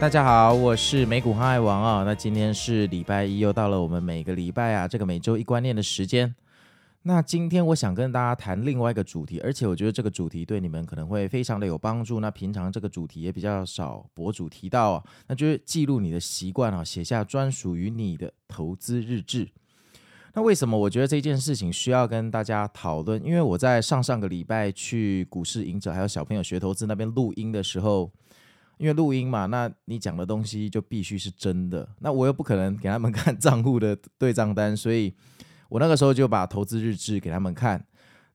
大家好，我是美股航海王啊。那今天是礼拜一，又到了我们每个礼拜啊这个每周一观念的时间。那今天我想跟大家谈另外一个主题，而且我觉得这个主题对你们可能会非常的有帮助。那平常这个主题也比较少博主提到啊，那就是记录你的习惯啊，写下专属于你的投资日志。那为什么我觉得这件事情需要跟大家讨论？因为我在上上个礼拜去股市赢者还有小朋友学投资那边录音的时候。因为录音嘛，那你讲的东西就必须是真的。那我又不可能给他们看账户的对账单，所以我那个时候就把投资日志给他们看。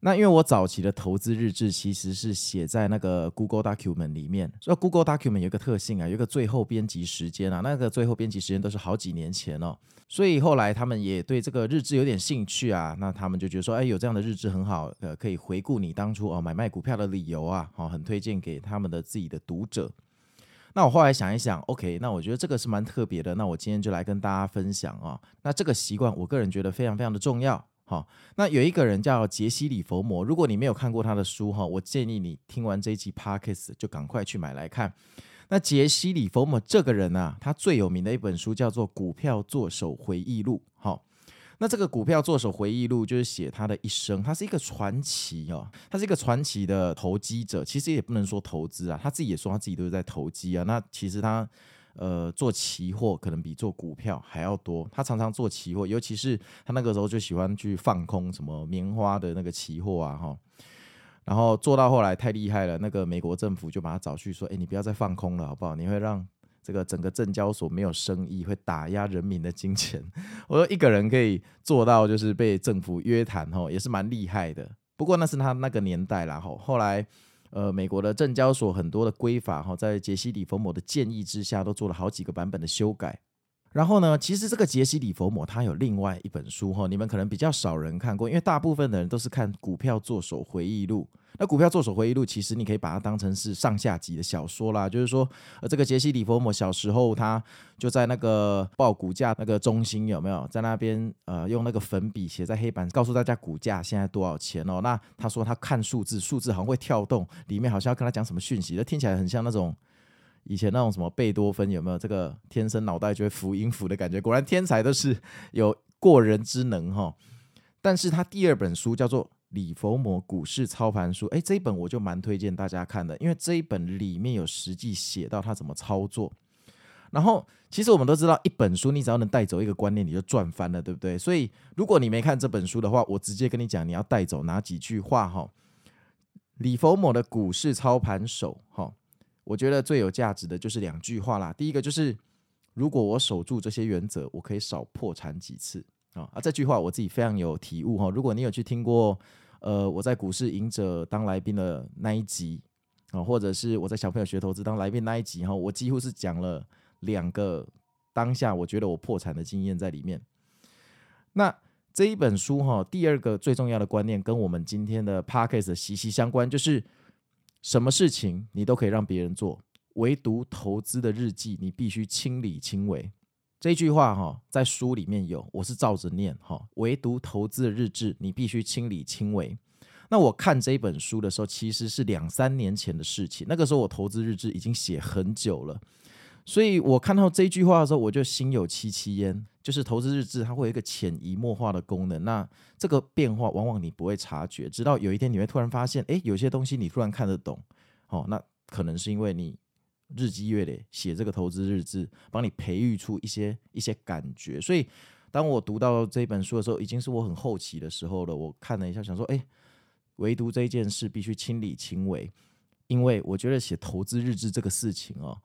那因为我早期的投资日志其实是写在那个 Google Document 里面，所以 Google Document 有一个特性啊，有一个最后编辑时间啊，那个最后编辑时间都是好几年前哦。所以后来他们也对这个日志有点兴趣啊，那他们就觉得说，哎，有这样的日志很好，呃，可以回顾你当初哦买卖股票的理由啊，好，很推荐给他们的自己的读者。那我后来想一想，OK，那我觉得这个是蛮特别的。那我今天就来跟大家分享啊。那这个习惯，我个人觉得非常非常的重要。好，那有一个人叫杰西·里佛摩，如果你没有看过他的书哈，我建议你听完这一期 Podcast 就赶快去买来看。那杰西·里佛摩这个人啊，他最有名的一本书叫做《股票作手回忆录》。好。那这个股票作手回忆录就是写他的一生，他是一个传奇哦，他是一个传奇的投机者，其实也不能说投资啊，他自己也说他自己都是在投机啊。那其实他呃做期货可能比做股票还要多，他常常做期货，尤其是他那个时候就喜欢去放空什么棉花的那个期货啊哈，然后做到后来太厉害了，那个美国政府就把他找去说，哎，你不要再放空了好不好？你会让。这个整个证交所没有生意，会打压人民的金钱。我说一个人可以做到，就是被政府约谈，吼，也是蛮厉害的。不过那是他那个年代啦，吼。后来，呃，美国的证交所很多的规法，哈，在杰西·里佛摩的建议之下，都做了好几个版本的修改。然后呢，其实这个杰西·里佛摩他有另外一本书，哈，你们可能比较少人看过，因为大部分的人都是看《股票作手回忆录》。那股票作手回忆录，其实你可以把它当成是上下集的小说啦。就是说，呃，这个杰西·里佛摩小时候，他就在那个报股价那个中心有没有在那边呃用那个粉笔写在黑板，告诉大家股价现在多少钱哦。那他说他看数字，数字好像会跳动，里面好像要跟他讲什么讯息，那听起来很像那种以前那种什么贝多芬有没有这个天生脑袋就会符音符的感觉？果然天才都是有过人之能哈。但是他第二本书叫做。李佛摩股市操盘书，诶，这一本我就蛮推荐大家看的，因为这一本里面有实际写到他怎么操作。然后，其实我们都知道，一本书你只要能带走一个观念，你就赚翻了，对不对？所以，如果你没看这本书的话，我直接跟你讲，你要带走哪几句话哈？李佛摩的股市操盘手，哈，我觉得最有价值的就是两句话啦。第一个就是，如果我守住这些原则，我可以少破产几次。啊，啊这句话我自己非常有体悟哈。如果你有去听过，呃，我在股市赢者当来宾的那一集啊，或者是我在小朋友学投资当来宾那一集哈，我几乎是讲了两个当下我觉得我破产的经验在里面。那这一本书哈，第二个最重要的观念跟我们今天的 podcast 息息相关，就是什么事情你都可以让别人做，唯独投资的日记你必须亲力亲为。这句话哈，在书里面有，我是照着念哈。唯独投资的日志，你必须亲力亲为。那我看这本书的时候，其实是两三年前的事情。那个时候我投资日志已经写很久了，所以我看到这句话的时候，我就心有戚戚焉。就是投资日志它会有一个潜移默化的功能，那这个变化往往你不会察觉，直到有一天你会突然发现，诶，有些东西你突然看得懂。哦，那可能是因为你。日积月累写这个投资日志，帮你培育出一些一些感觉。所以，当我读到这本书的时候，已经是我很后期的时候了。我看了一下，想说，哎，唯独这件事必须亲力亲为，因为我觉得写投资日志这个事情哦，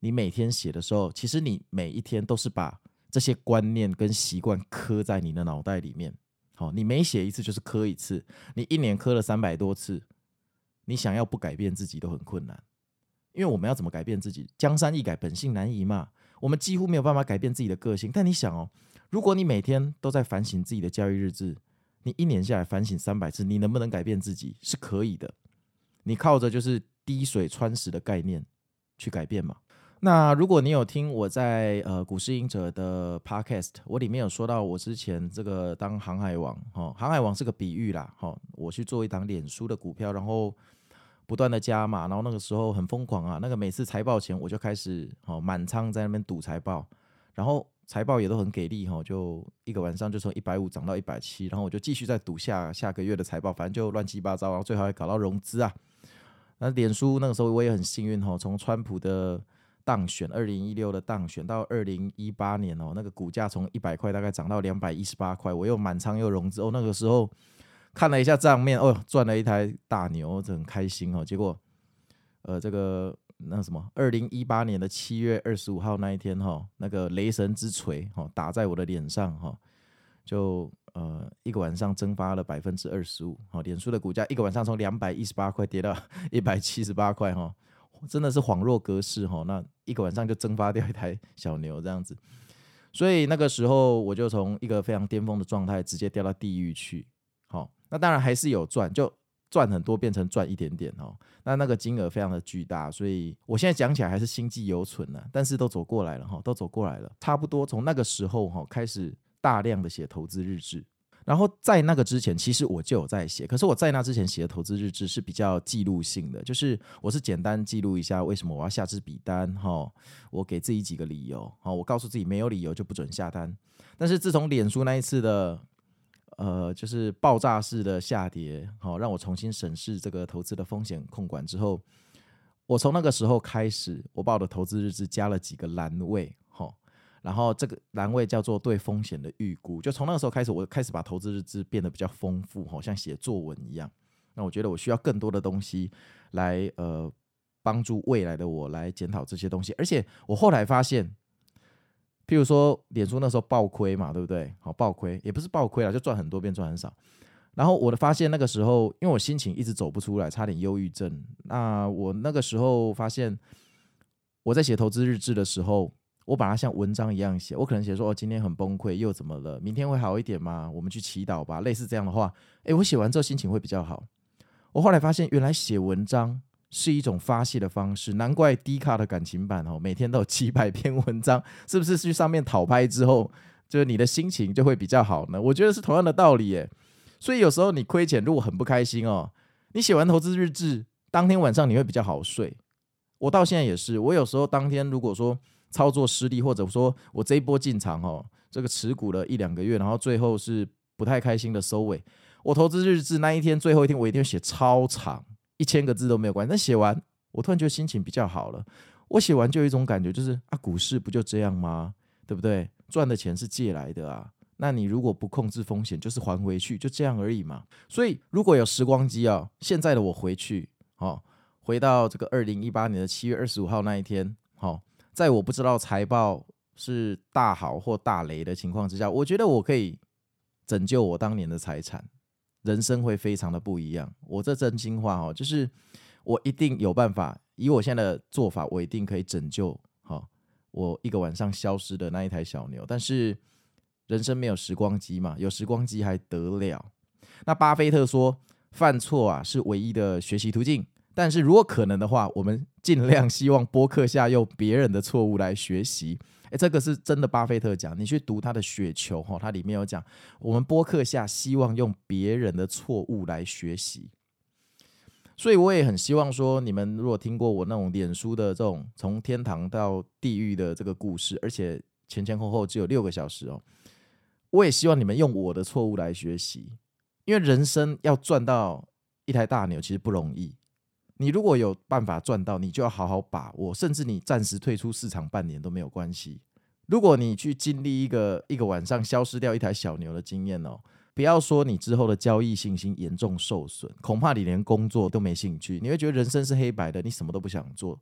你每天写的时候，其实你每一天都是把这些观念跟习惯刻在你的脑袋里面。好，你每写一次就是刻一次，你一年刻了三百多次，你想要不改变自己都很困难。因为我们要怎么改变自己？江山易改，本性难移嘛。我们几乎没有办法改变自己的个性。但你想哦，如果你每天都在反省自己的交易日志，你一年下来反省三百次，你能不能改变自己？是可以的。你靠着就是滴水穿石的概念去改变嘛。那如果你有听我在呃股市隐者的 podcast，我里面有说到我之前这个当航海王，哦，航海王是个比喻啦，哈，我去做一档脸书的股票，然后不断的加码，然后那个时候很疯狂啊，那个每次财报前我就开始哦满仓在那边赌财报，然后财报也都很给力哈，就一个晚上就从一百五涨到一百七，然后我就继续在赌下下个月的财报，反正就乱七八糟，然后最后还搞到融资啊。那脸书那个时候我也很幸运哈，从川普的当选二零一六的当选到二零一八年哦，那个股价从一百块大概涨到两百一十八块，我又满仓又融资哦，那个时候看了一下账面哦，赚了一台大牛，这很开心哦。结果呃，这个那什么，二零一八年的七月二十五号那一天哈，那个雷神之锤哈打在我的脸上哈，就呃一个晚上蒸发了百分之二十五，好，脸书的股价一个晚上从两百一十八块跌到一百七十八块哈。真的是恍若隔世哈，那一个晚上就蒸发掉一台 小牛这样子，所以那个时候我就从一个非常巅峰的状态直接掉到地狱去。好，那当然还是有赚，就赚很多变成赚一点点哦。那那个金额非常的巨大，所以我现在讲起来还是心悸犹存呢。但是都走过来了哈，都走过来了，差不多从那个时候哈开始大量的写投资日志。然后在那个之前，其实我就有在写，可是我在那之前写的投资日志是比较记录性的，就是我是简单记录一下为什么我要下支笔单，哈，我给自己几个理由，好，我告诉自己没有理由就不准下单。但是自从脸书那一次的，呃，就是爆炸式的下跌，好，让我重新审视这个投资的风险控管之后，我从那个时候开始，我把我的投资日志加了几个栏位。然后这个栏位叫做对风险的预估，就从那个时候开始，我开始把投资日志变得比较丰富，好像写作文一样。那我觉得我需要更多的东西来呃帮助未来的我来检讨这些东西。而且我后来发现，譬如说脸书那时候爆亏嘛，对不对？好，爆亏也不是爆亏了，就赚很多变赚很少。然后我的发现那个时候，因为我心情一直走不出来，差点忧郁症。那我那个时候发现，我在写投资日志的时候。我把它像文章一样写，我可能写说哦，今天很崩溃，又怎么了？明天会好一点吗？我们去祈祷吧。类似这样的话，诶，我写完之后心情会比较好。我后来发现，原来写文章是一种发泄的方式，难怪 D 卡的感情版哦，每天都有几百篇文章，是不是去上面讨拍之后，就是你的心情就会比较好呢？我觉得是同样的道理耶。所以有时候你亏钱，如果很不开心哦，你写完投资日志，当天晚上你会比较好睡。我到现在也是，我有时候当天如果说。操作失利，或者说我这一波进场哦，这个持股了一两个月，然后最后是不太开心的收尾。我投资日志那一天最后一天，我一定要写超长，一千个字都没有关系。但写完，我突然觉得心情比较好了。我写完就有一种感觉，就是啊，股市不就这样吗？对不对？赚的钱是借来的啊，那你如果不控制风险，就是还回去，就这样而已嘛。所以如果有时光机啊，现在的我回去，哦，回到这个二零一八年的七月二十五号那一天，好。在我不知道财报是大好或大雷的情况之下，我觉得我可以拯救我当年的财产，人生会非常的不一样。我这真心话哦，就是我一定有办法，以我现在的做法，我一定可以拯救哈我一个晚上消失的那一台小牛。但是人生没有时光机嘛，有时光机还得了？那巴菲特说，犯错啊是唯一的学习途径。但是如果可能的话，我们尽量希望播客下用别人的错误来学习。诶，这个是真的，巴菲特讲，你去读他的《雪球》哈，它里面有讲，我们播客下希望用别人的错误来学习。所以我也很希望说，你们如果听过我那种脸书的这种从天堂到地狱的这个故事，而且前前后后只有六个小时哦，我也希望你们用我的错误来学习，因为人生要赚到一台大牛其实不容易。你如果有办法赚到，你就要好好把握，甚至你暂时退出市场半年都没有关系。如果你去经历一个一个晚上消失掉一台小牛的经验哦，不要说你之后的交易信心严重受损，恐怕你连工作都没兴趣，你会觉得人生是黑白的，你什么都不想做。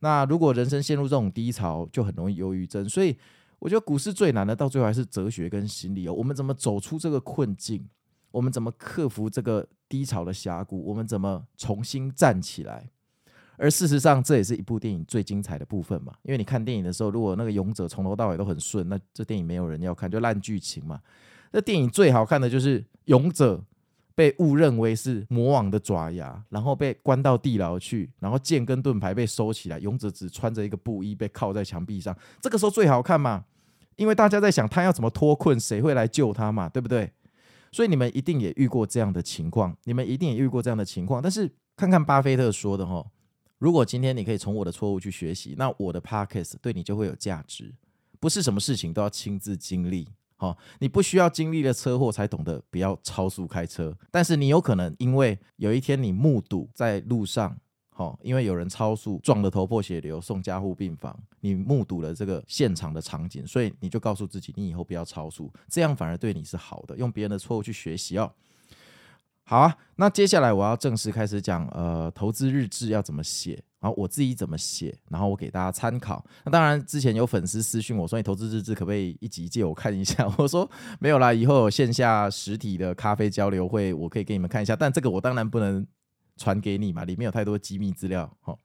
那如果人生陷入这种低潮，就很容易忧郁症。所以我觉得股市最难的，到最后还是哲学跟心理哦。我们怎么走出这个困境？我们怎么克服这个低潮的峡谷？我们怎么重新站起来？而事实上，这也是一部电影最精彩的部分嘛。因为你看电影的时候，如果那个勇者从头到尾都很顺，那这电影没有人要看，就烂剧情嘛。那电影最好看的就是勇者被误认为是魔王的爪牙，然后被关到地牢去，然后剑跟盾牌被收起来，勇者只穿着一个布衣被靠在墙壁上。这个时候最好看嘛，因为大家在想他要怎么脱困，谁会来救他嘛，对不对？所以你们一定也遇过这样的情况，你们一定也遇过这样的情况。但是看看巴菲特说的哈。如果今天你可以从我的错误去学习，那我的 podcast 对你就会有价值。不是什么事情都要亲自经历，哈，你不需要经历了车祸才懂得不要超速开车。但是你有可能因为有一天你目睹在路上，哈，因为有人超速撞得头破血流送加护病房，你目睹了这个现场的场景，所以你就告诉自己，你以后不要超速，这样反而对你是好的。用别人的错误去学习哦。好啊，那接下来我要正式开始讲，呃，投资日志要怎么写，然后我自己怎么写，然后我给大家参考。那当然，之前有粉丝私讯我说，你投资日志可不可以一集借我看一下？我说没有啦，以后有线下实体的咖啡交流会，我可以给你们看一下。但这个我当然不能传给你嘛，里面有太多机密资料。哈，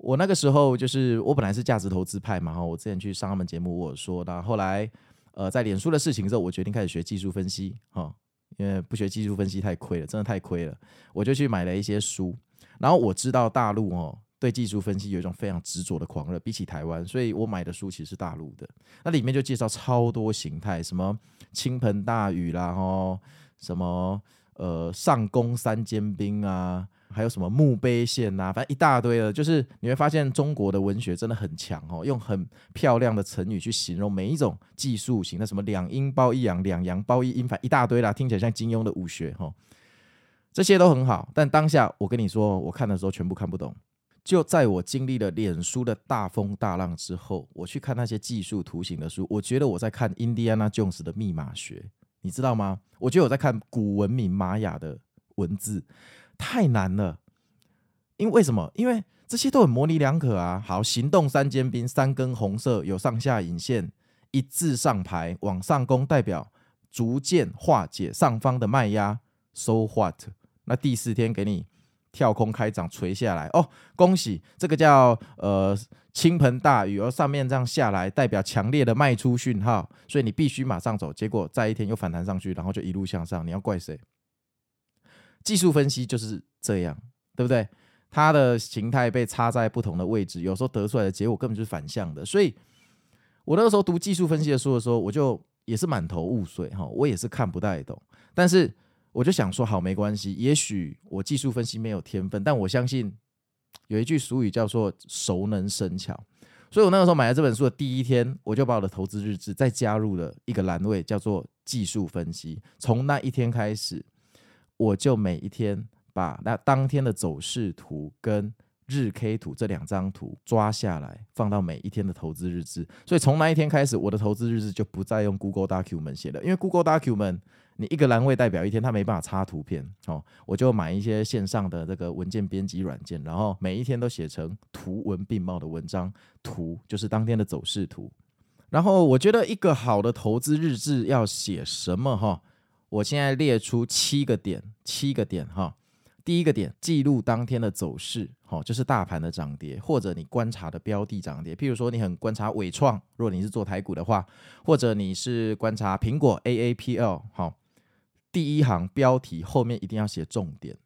我那个时候就是我本来是价值投资派嘛，哈，我之前去上他们节目我说，那后来呃在脸书的事情之后，我决定开始学技术分析，哈。因为不学技术分析太亏了，真的太亏了。我就去买了一些书，然后我知道大陆哦对技术分析有一种非常执着的狂热，比起台湾，所以我买的书其实是大陆的。那里面就介绍超多形态，什么倾盆大雨啦，吼，什么呃上攻三尖兵啊。还有什么墓碑线呐、反正一大堆的，就是你会发现中国的文学真的很强哦，用很漂亮的成语去形容每一种技术型的，什么两阴包一阳，两阳包一阴，反正一大堆啦，听起来像金庸的武学哈，这些都很好。但当下我跟你说，我看的时候全部看不懂。就在我经历了脸书的大风大浪之后，我去看那些技术图形的书，我觉得我在看 Indiana Jones 的密码学，你知道吗？我觉得我在看古文明玛雅的文字。太难了，因为什么？因为这些都很模棱两可啊。好，行动三尖兵，三根红色有上下引线，一字上排往上攻，代表逐渐化解上方的卖压。So what？那第四天给你跳空开涨垂下来哦，恭喜，这个叫呃倾盆大雨，而上面这样下来代表强烈的卖出讯号，所以你必须马上走。结果再一天又反弹上去，然后就一路向上，你要怪谁？技术分析就是这样，对不对？它的形态被插在不同的位置，有时候得出来的结果根本就是反向的。所以，我那个时候读技术分析的书的时候，我就也是满头雾水哈，我也是看不太懂。但是，我就想说，好，没关系，也许我技术分析没有天分，但我相信有一句俗语叫做“熟能生巧”。所以我那个时候买了这本书的第一天，我就把我的投资日志再加入了一个栏位，叫做“技术分析”。从那一天开始。我就每一天把那当天的走势图跟日 K 图这两张图抓下来，放到每一天的投资日志。所以从那一天开始，我的投资日志就不再用 Google Document 写了，因为 Google Document 你一个栏位代表一天，它没办法插图片。哦，我就买一些线上的这个文件编辑软件，然后每一天都写成图文并茂的文章，图就是当天的走势图。然后我觉得一个好的投资日志要写什么？哈。我现在列出七个点，七个点哈。第一个点，记录当天的走势，哈，就是大盘的涨跌，或者你观察的标的涨跌。譬如说，你很观察伟创，如果你是做台股的话，或者你是观察苹果 AAPL，哈，第一行标题后面一定要写重点，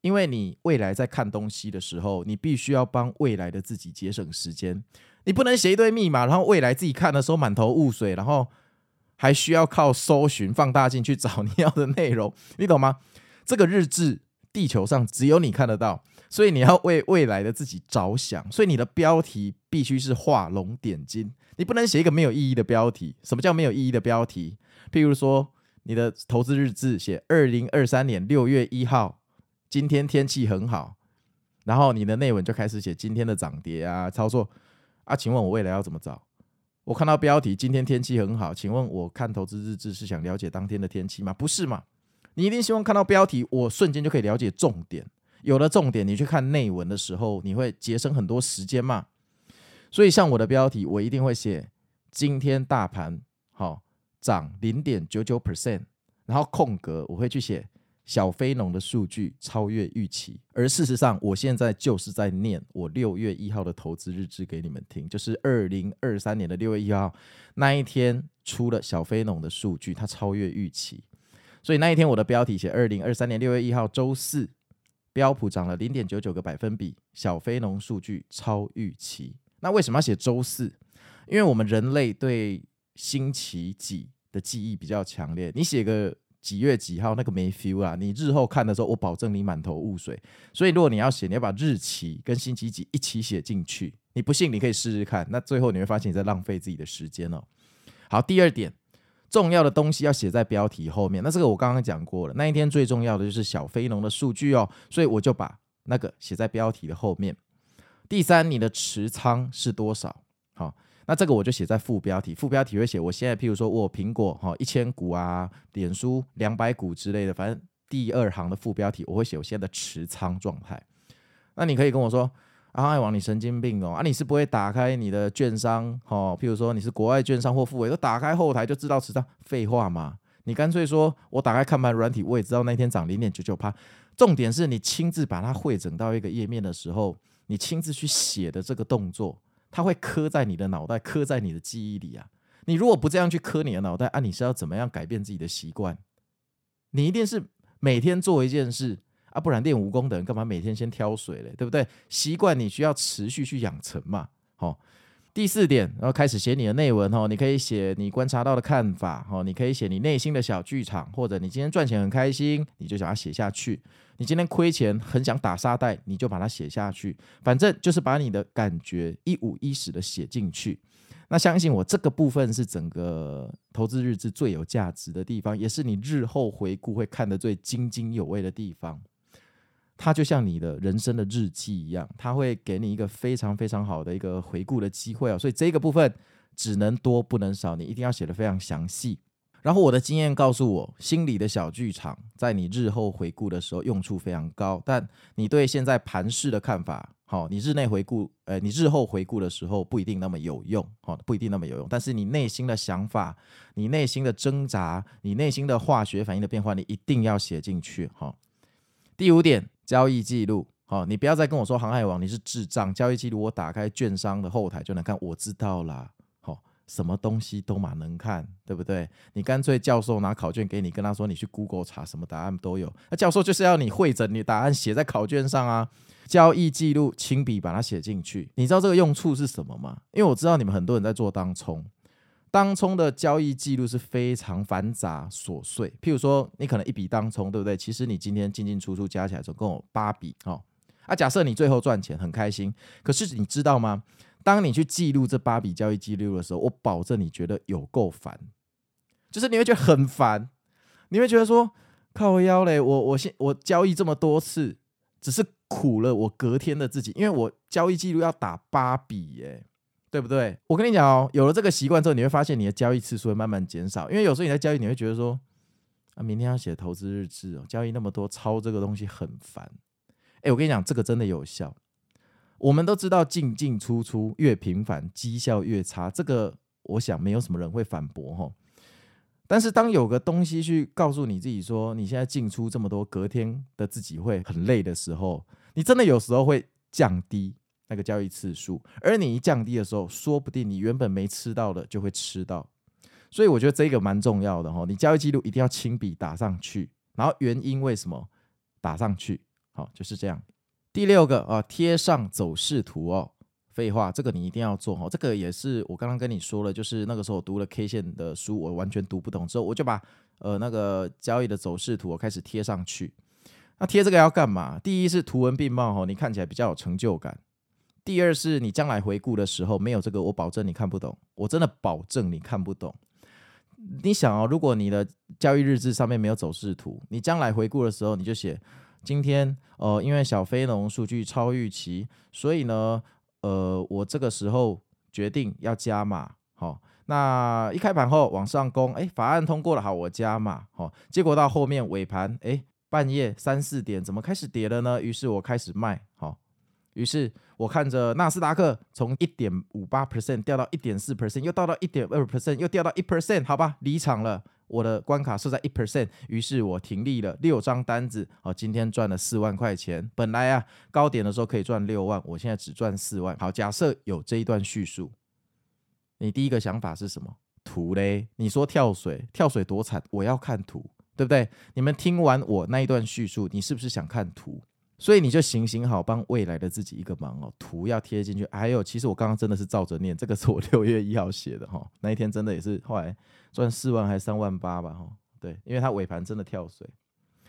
因为你未来在看东西的时候，你必须要帮未来的自己节省时间，你不能写一堆密码，然后未来自己看的时候满头雾水，然后。还需要靠搜寻放大镜去找你要的内容，你懂吗？这个日志地球上只有你看得到，所以你要为未来的自己着想，所以你的标题必须是画龙点睛，你不能写一个没有意义的标题。什么叫没有意义的标题？譬如说，你的投资日志写二零二三年六月一号，今天天气很好，然后你的内文就开始写今天的涨跌啊，操作啊，请问我未来要怎么找？我看到标题，今天天气很好，请问我看投资日志是想了解当天的天气吗？不是嘛？你一定希望看到标题，我瞬间就可以了解重点。有了重点，你去看内文的时候，你会节省很多时间嘛？所以像我的标题，我一定会写今天大盘好涨零点九九 percent，然后空格我会去写小非农的数据超越预期，而事实上，我现在就是在念我六月一号的投资日志给你们听，就是二零二三年的六月一号那一天出了小非农的数据，它超越预期，所以那一天我的标题写二零二三年六月一号周四，标普涨了零点九九个百分比，小非农数据超预期。那为什么要写周四？因为我们人类对星期几的记忆比较强烈，你写个。几月几号那个没 feel 啊？你日后看的时候，我保证你满头雾水。所以如果你要写，你要把日期跟星期几一起写进去。你不信，你可以试试看。那最后你会发现你在浪费自己的时间哦。好，第二点，重要的东西要写在标题后面。那这个我刚刚讲过了。那一天最重要的就是小非农的数据哦，所以我就把那个写在标题的后面。第三，你的持仓是多少？那这个我就写在副标题，副标题会写我现在，譬如说我苹果哈一千股啊，脸书两百股之类的，反正第二行的副标题我会写我现在的持仓状态。那你可以跟我说啊，爱王你神经病哦啊，你是不会打开你的券商哦，譬如说你是国外券商或复委，都打开后台就知道持仓，废话嘛，你干脆说我打开看盘软体，我也知道那天涨零点九九趴。重点是你亲自把它汇整到一个页面的时候，你亲自去写的这个动作。它会刻在你的脑袋，刻在你的记忆里啊！你如果不这样去刻你的脑袋啊，你是要怎么样改变自己的习惯？你一定是每天做一件事啊，不然练武功的人干嘛每天先挑水嘞？对不对？习惯你需要持续去养成嘛。好，第四点，然后开始写你的内文哦，你可以写你观察到的看法哦，你可以写你内心的小剧场，或者你今天赚钱很开心，你就想要写下去。你今天亏钱很想打沙袋，你就把它写下去，反正就是把你的感觉一五一十的写进去。那相信我，这个部分是整个投资日志最有价值的地方，也是你日后回顾会看得最津津有味的地方。它就像你的人生的日记一样，它会给你一个非常非常好的一个回顾的机会哦。所以这个部分只能多不能少，你一定要写得非常详细。然后我的经验告诉我，心里的小剧场在你日后回顾的时候用处非常高，但你对现在盘势的看法，好，你日内回顾，呃，你日后回顾的时候不一定那么有用，好，不一定那么有用。但是你内心的想法，你内心的挣扎，你内心的化学反应的变化，你一定要写进去，好。第五点，交易记录，好，你不要再跟我说航海王你是智障，交易记录我打开券商的后台就能看，我知道啦。什么东西都嘛能看，对不对？你干脆教授拿考卷给你，跟他说你去 Google 查，什么答案都有。那教授就是要你会整你答案写在考卷上啊。交易记录亲笔把它写进去。你知道这个用处是什么吗？因为我知道你们很多人在做当冲，当冲的交易记录是非常繁杂琐碎。譬如说，你可能一笔当冲，对不对？其实你今天进进出出加起来总共有八笔哦。啊，假设你最后赚钱很开心，可是你知道吗？当你去记录这八笔交易记录的时候，我保证你觉得有够烦，就是你会觉得很烦，你会觉得说靠腰嘞，我我现我交易这么多次，只是苦了我隔天的自己，因为我交易记录要打八笔耶，对不对？我跟你讲哦，有了这个习惯之后，你会发现你的交易次数会慢慢减少，因为有时候你在交易，你会觉得说啊，明天要写投资日志哦，交易那么多，抄这个东西很烦。哎，我跟你讲，这个真的有效。我们都知道进进出出越频繁，绩效越差。这个我想没有什么人会反驳哈。但是当有个东西去告诉你自己说，你现在进出这么多，隔天的自己会很累的时候，你真的有时候会降低那个交易次数。而你一降低的时候，说不定你原本没吃到的就会吃到。所以我觉得这个蛮重要的哈。你交易记录一定要亲笔打上去，然后原因为什么打上去？好，就是这样。第六个啊，贴上走势图哦。废话，这个你一定要做哦。这个也是我刚刚跟你说了，就是那个时候我读了 K 线的书，我完全读不懂之后，我就把呃那个交易的走势图我开始贴上去。那贴这个要干嘛？第一是图文并茂哦，你看起来比较有成就感。第二是你将来回顾的时候没有这个，我保证你看不懂。我真的保证你看不懂。你想哦，如果你的交易日志上面没有走势图，你将来回顾的时候你就写。今天，呃，因为小非农数据超预期，所以呢，呃，我这个时候决定要加码，好、哦，那一开盘后往上攻，哎，法案通过了，好，我加码，好、哦，结果到后面尾盘，哎，半夜三四点怎么开始跌了呢？于是我开始卖，好、哦，于是我看着纳斯达克从一点五八 percent 掉到一点四 percent，又到到一点二 percent，又掉到一 percent，好吧，离场了，我的关卡设在一 percent，于是我停利了六张单子，哦，今天赚了四万块钱。本来啊高点的时候可以赚六万，我现在只赚四万。好，假设有这一段叙述，你第一个想法是什么？图嘞？你说跳水，跳水多惨，我要看图，对不对？你们听完我那一段叙述，你是不是想看图？所以你就行行好，帮未来的自己一个忙哦。图要贴进去，还有，其实我刚刚真的是照着念，这个是我六月一号写的哈。那一天真的也是后来赚四万还是三万八吧哈。对，因为它尾盘真的跳水，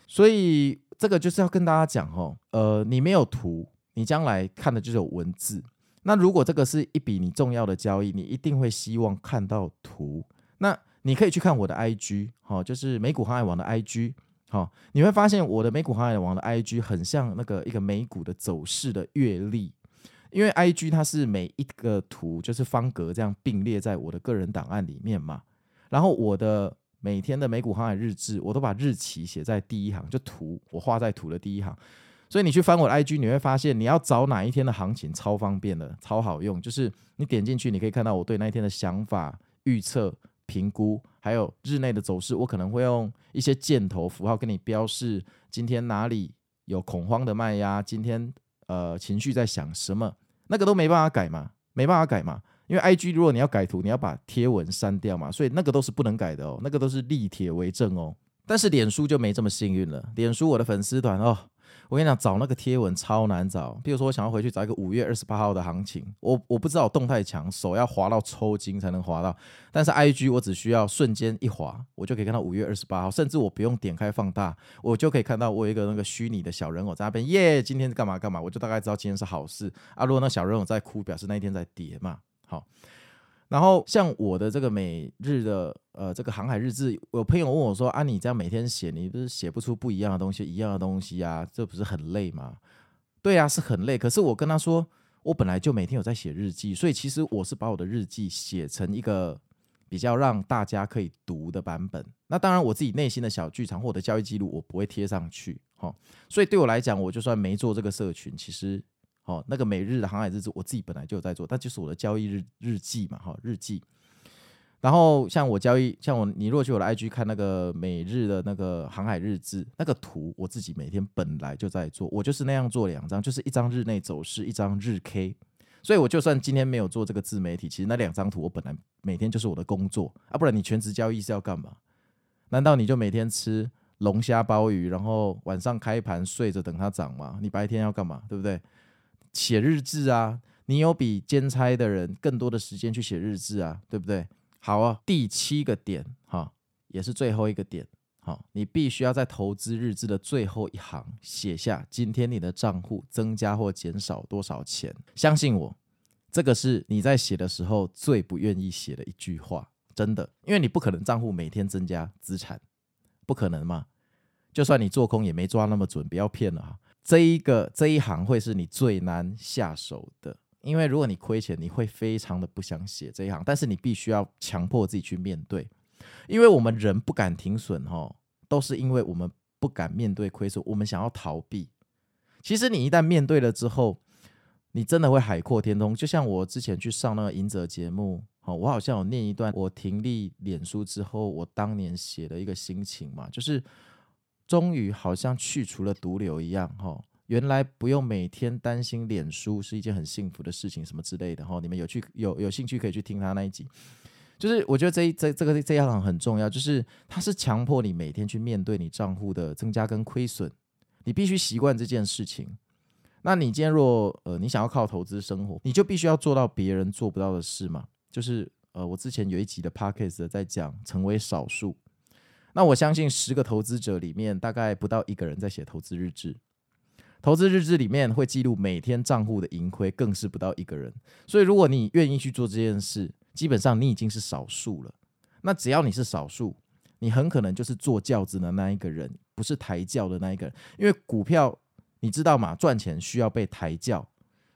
所以这个就是要跟大家讲哈。呃，你没有图，你将来看的就是有文字。那如果这个是一笔你重要的交易，你一定会希望看到图。那你可以去看我的 IG 哈，就是美股航海王的 IG。好，你会发现我的美股航海王的 IG 很像那个一个美股的走势的阅历，因为 IG 它是每一个图就是方格这样并列在我的个人档案里面嘛，然后我的每天的美股航海日志，我都把日期写在第一行，就图我画在图的第一行，所以你去翻我的 IG，你会发现你要找哪一天的行情超方便的，超好用，就是你点进去，你可以看到我对那一天的想法预测。评估还有日内的走势，我可能会用一些箭头符号跟你标示今天哪里有恐慌的卖压，今天呃情绪在想什么，那个都没办法改嘛，没办法改嘛，因为 IG 如果你要改图，你要把贴文删掉嘛，所以那个都是不能改的哦，那个都是立帖为证哦。但是脸书就没这么幸运了，脸书我的粉丝团哦。我跟你讲，找那个贴文超难找。比如说，我想要回去找一个五月二十八号的行情，我我不知道动态墙，手要滑到抽筋才能滑到。但是 IG 我只需要瞬间一滑，我就可以看到五月二十八号，甚至我不用点开放大，我就可以看到我有一个那个虚拟的小人偶在那边耶，今天是干嘛干嘛，我就大概知道今天是好事啊。如果那小人偶在哭，表示那一天在跌嘛。好。然后像我的这个每日的呃这个航海日志，有朋友问我说啊，你这样每天写，你不是写不出不一样的东西，一样的东西啊，这不是很累吗？对啊，是很累。可是我跟他说，我本来就每天有在写日记，所以其实我是把我的日记写成一个比较让大家可以读的版本。那当然，我自己内心的小剧场或者交易记录，我不会贴上去。哈，所以对我来讲，我就算没做这个社群，其实。哦，那个每日的航海日志，我自己本来就有在做，但就是我的交易日日记嘛，哈，日记。然后像我交易，像我，你如果去我的 IG 看那个每日的那个航海日志，那个图我自己每天本来就在做，我就是那样做两张，就是一张日内走势，一张日 K。所以我就算今天没有做这个自媒体，其实那两张图我本来每天就是我的工作啊，不然你全职交易是要干嘛？难道你就每天吃龙虾鲍鱼，然后晚上开盘睡着等它涨吗？你白天要干嘛？对不对？写日志啊，你有比兼差的人更多的时间去写日志啊，对不对？好啊，第七个点哈，也是最后一个点，好，你必须要在投资日志的最后一行写下今天你的账户增加或减少多少钱。相信我，这个是你在写的时候最不愿意写的一句话，真的，因为你不可能账户每天增加资产，不可能嘛。就算你做空也没抓那么准，不要骗了哈。这一个这一行会是你最难下手的，因为如果你亏钱，你会非常的不想写这一行，但是你必须要强迫自己去面对，因为我们人不敢停损哈，都是因为我们不敢面对亏损，我们想要逃避。其实你一旦面对了之后，你真的会海阔天空。就像我之前去上那个赢者节目，哦我好像有念一段我停立脸书之后，我当年写的一个心情嘛，就是。终于好像去除了毒瘤一样，哈！原来不用每天担心脸书是一件很幸福的事情，什么之类的，哈！你们有去有有兴趣可以去听他那一集。就是我觉得这这这个这一行很重要，就是它是强迫你每天去面对你账户的增加跟亏损，你必须习惯这件事情。那你今天若呃你想要靠投资生活，你就必须要做到别人做不到的事嘛。就是呃我之前有一集的 podcast 在讲成为少数。那我相信十个投资者里面，大概不到一个人在写投资日志。投资日志里面会记录每天账户的盈亏，更是不到一个人。所以，如果你愿意去做这件事，基本上你已经是少数了。那只要你是少数，你很可能就是坐轿子的那一个人，不是抬轿的那一个人。因为股票，你知道吗？赚钱需要被抬轿，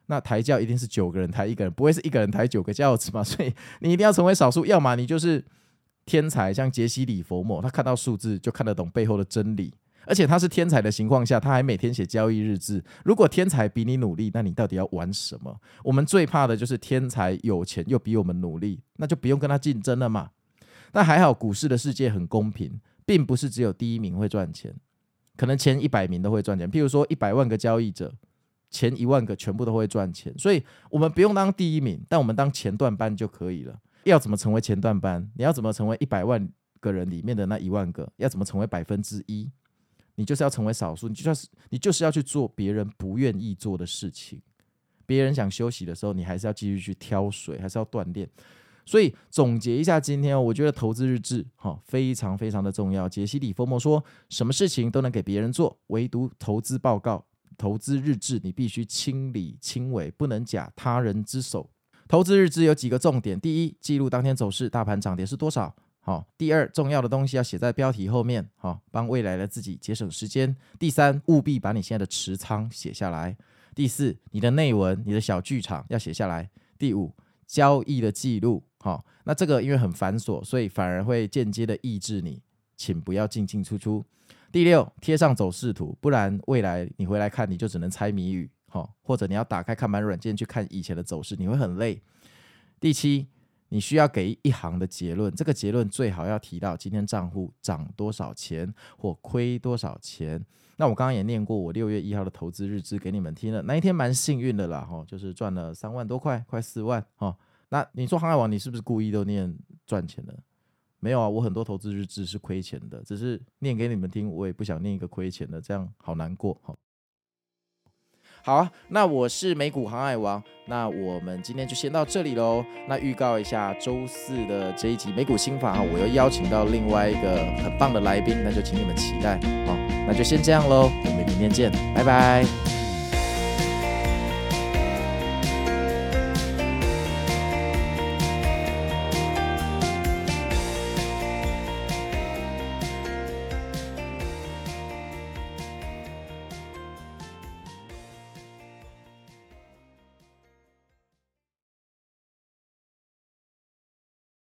那抬轿一定是九个人抬一个人，不会是一个人抬九个轿子嘛。所以，你一定要成为少数，要么你就是。天才像杰西·里佛莫，他看到数字就看得懂背后的真理，而且他是天才的情况下，他还每天写交易日志。如果天才比你努力，那你到底要玩什么？我们最怕的就是天才有钱又比我们努力，那就不用跟他竞争了嘛。那还好，股市的世界很公平，并不是只有第一名会赚钱，可能前一百名都会赚钱。譬如说，一百万个交易者，前一万个全部都会赚钱。所以，我们不用当第一名，但我们当前段班就可以了。要怎么成为前段班？你要怎么成为一百万个人里面的那一万个？要怎么成为百分之一？你就是要成为少数，你就算是你就是要去做别人不愿意做的事情。别人想休息的时候，你还是要继续去挑水，还是要锻炼。所以总结一下，今天我觉得投资日志哈非常非常的重要。杰西·里佛莫说，什么事情都能给别人做，唯独投资报告、投资日志，你必须亲力亲为，不能假他人之手。投资日志有几个重点：第一，记录当天走势，大盘涨跌是多少；好，第二，重要的东西要写在标题后面，好，帮未来的自己节省时间；第三，务必把你现在的持仓写下来；第四，你的内文、你的小剧场要写下来；第五，交易的记录。好，那这个因为很繁琐，所以反而会间接的抑制你，请不要进进出出。第六，贴上走势图，不然未来你回来看，你就只能猜谜语。好，或者你要打开看盘软件去看以前的走势，你会很累。第七，你需要给一行的结论，这个结论最好要提到今天账户涨多少钱或亏多少钱。那我刚刚也念过我六月一号的投资日志给你们听了，那一天蛮幸运的啦，哈，就是赚了三万多块，快四万，哈。那你说航海王，你是不是故意都念赚钱的？没有啊，我很多投资日志是亏钱的，只是念给你们听，我也不想念一个亏钱的，这样好难过。哈，好啊，那我是美股航海王，那我们今天就先到这里喽。那预告一下周四的这一集美股新法哈，我又邀请到另外一个很棒的来宾，那就请你们期待。好，那就先这样喽，我们明天见，拜拜。